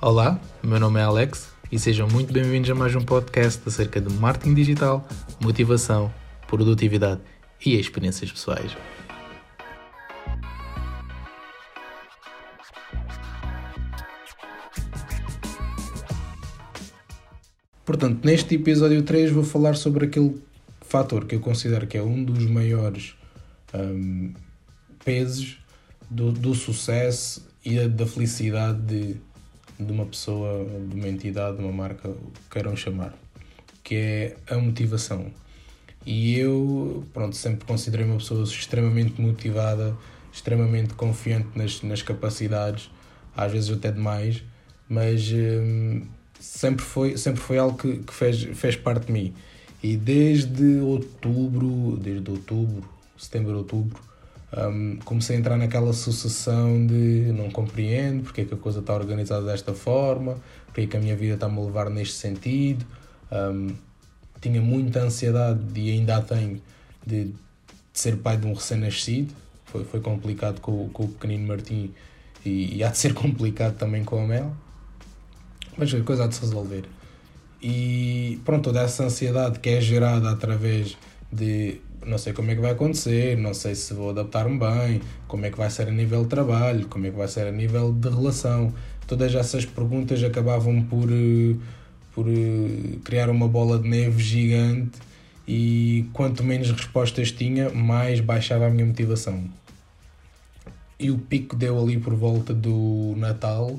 Olá, meu nome é Alex e sejam muito bem-vindos a mais um podcast acerca de marketing digital, motivação, produtividade e experiências pessoais. Portanto, neste episódio 3 vou falar sobre aquele fator que eu considero que é um dos maiores um, pesos do, do sucesso e da felicidade de, de uma pessoa, de uma entidade, de uma marca, queiram chamar, que é a motivação. E eu, pronto, sempre considerei uma pessoa extremamente motivada, extremamente confiante nas, nas capacidades, às vezes até demais, mas hum, sempre, foi, sempre foi algo que, que fez, fez parte de mim. E desde outubro, desde outubro, setembro, outubro, um, comecei a entrar naquela sucessão de não compreendo porque é que a coisa está organizada desta forma, porque é que a minha vida está-me a levar neste sentido. Um, tinha muita ansiedade e ainda a tenho de, de ser pai de um recém-nascido. Foi, foi complicado com, com o pequenino Martim e, e há de ser complicado também com a Mel. Mas a coisa há de se resolver. E pronto, toda essa ansiedade que é gerada através de não sei como é que vai acontecer, não sei se vou adaptar-me bem, como é que vai ser a nível de trabalho, como é que vai ser a nível de relação. Todas essas perguntas acabavam por, eh, por eh, criar uma bola de neve gigante e quanto menos respostas tinha, mais baixava a minha motivação. E o pico deu ali por volta do Natal,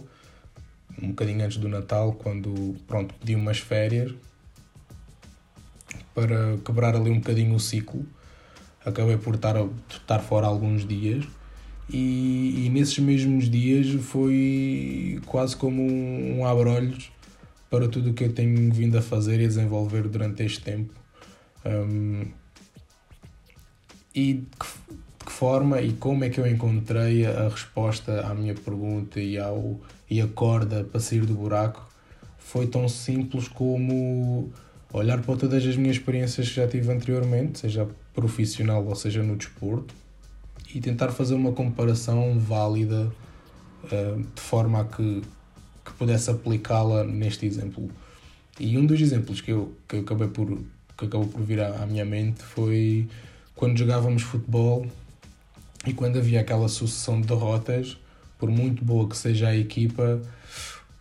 um bocadinho antes do Natal, quando pronto, pedi umas férias para quebrar ali um bocadinho o ciclo. Acabei por estar, estar fora alguns dias e, e nesses mesmos dias foi quase como um, um abrolhos para tudo o que eu tenho vindo a fazer e a desenvolver durante este tempo. Um, e de que, de que, forma e como é que eu encontrei a resposta à minha pergunta e, ao, e a corda para sair do buraco foi tão simples como olhar para todas as minhas experiências que já tive anteriormente, seja profissional ou seja no desporto, e tentar fazer uma comparação válida uh, de forma a que, que pudesse aplicá-la neste exemplo. E um dos exemplos que eu, que eu acabei por, que acabou por vir à, à minha mente foi quando jogávamos futebol e quando havia aquela sucessão de derrotas, por muito boa que seja a equipa,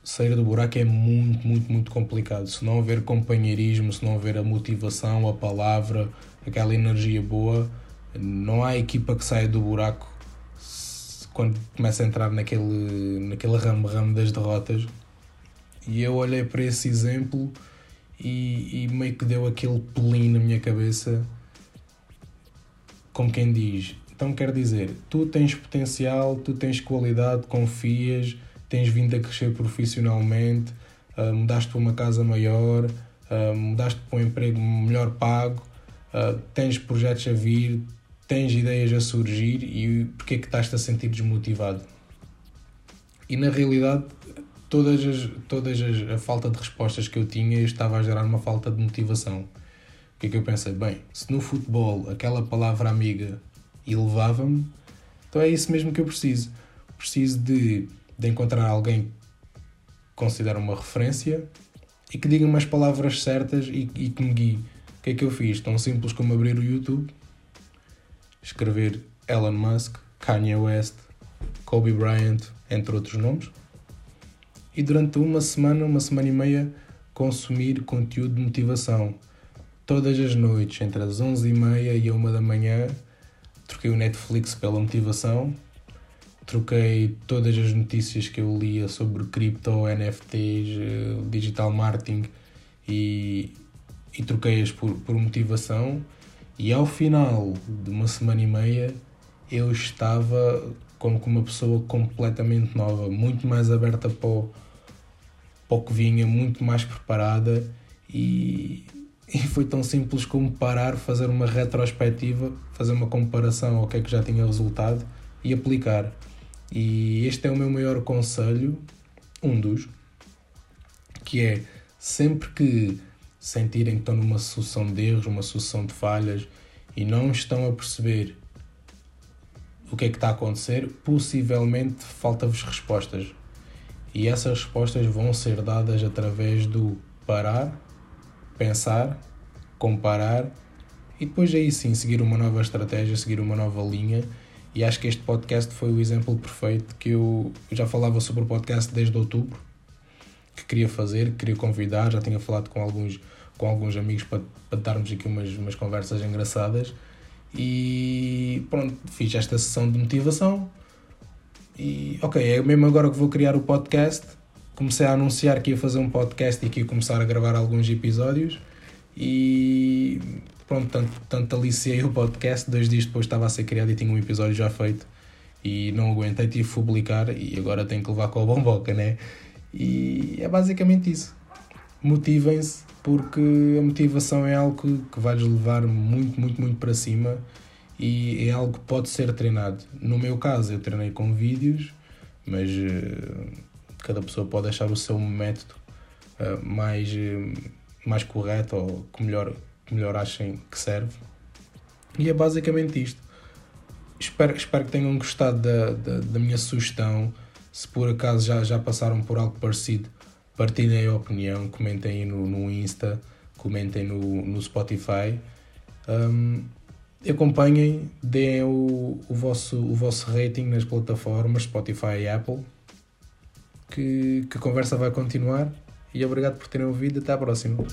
sair do buraco é muito, muito, muito complicado. Se não houver companheirismo, se não houver a motivação, a palavra, aquela energia boa, não há equipa que saia do buraco quando começa a entrar naquele, naquele ramo-ramo das derrotas. E eu olhei para esse exemplo e, e meio que deu aquele pelim na minha cabeça, como quem diz. Então quer dizer, tu tens potencial, tu tens qualidade, confias, tens vindo a crescer profissionalmente, uh, mudaste para uma casa maior, uh, mudaste para um emprego melhor pago, uh, tens projetos a vir, tens ideias a surgir e porque é que estás-te a sentir desmotivado? E na realidade, todas, as, todas as, a falta de respostas que eu tinha estava a gerar uma falta de motivação. O que é que eu pensei? Bem, se no futebol aquela palavra amiga elevava-me, então é isso mesmo que eu preciso. Preciso de de encontrar alguém que considero uma referência e que diga umas palavras certas e, e que me guie. O que é que eu fiz? Tão simples como abrir o YouTube, escrever Elon Musk, Kanye West, Kobe Bryant, entre outros nomes, e durante uma semana, uma semana e meia, consumir conteúdo de motivação. Todas as noites, entre as 11h30 e a 1 da manhã, troquei o Netflix pela motivação troquei todas as notícias que eu lia sobre cripto, NFTs, eh, digital marketing e, e troquei-as por, por motivação. E ao final de uma semana e meia eu estava como uma pessoa completamente nova, muito mais aberta para o, para o que vinha, muito mais preparada e, e foi tão simples como parar, fazer uma retrospectiva, fazer uma comparação ao que é que já tinha resultado e aplicar. E este é o meu maior conselho, um dos, que é sempre que sentirem que estão numa sucessão de erros, uma sucessão de falhas e não estão a perceber o que é que está a acontecer, possivelmente falta-vos respostas. E essas respostas vão ser dadas através do parar, pensar, comparar e depois aí sim seguir uma nova estratégia, seguir uma nova linha. E acho que este podcast foi o exemplo perfeito que eu, já falava sobre o podcast desde outubro, que queria fazer, que queria convidar, já tinha falado com alguns, com alguns amigos para, para darmos aqui umas, umas conversas engraçadas. E pronto, fiz esta sessão de motivação. E ok, é mesmo agora que vou criar o podcast. Comecei a anunciar que ia fazer um podcast e que ia começar a gravar alguns episódios. E pronto, tanto, tanto aliciei o podcast. Dois dias depois estava a ser criado e tinha um episódio já feito. E não aguentei, tive que publicar. E agora tenho que levar com a bomboca, né? E é basicamente isso. Motivem-se porque a motivação é algo que, que vai levar muito, muito, muito para cima e é algo que pode ser treinado. No meu caso, eu treinei com vídeos, mas uh, cada pessoa pode achar o seu método uh, mais, uh, mais correto ou que melhor, melhor achem que serve. E é basicamente isto. Espero, espero que tenham gostado da, da, da minha sugestão. Se por acaso já, já passaram por algo parecido, partilhem a opinião, comentem no, no Insta, comentem no, no Spotify. Um, acompanhem, deem o, o, vosso, o vosso rating nas plataformas Spotify e Apple. Que, que a conversa vai continuar. E obrigado por terem ouvido. Até à próxima.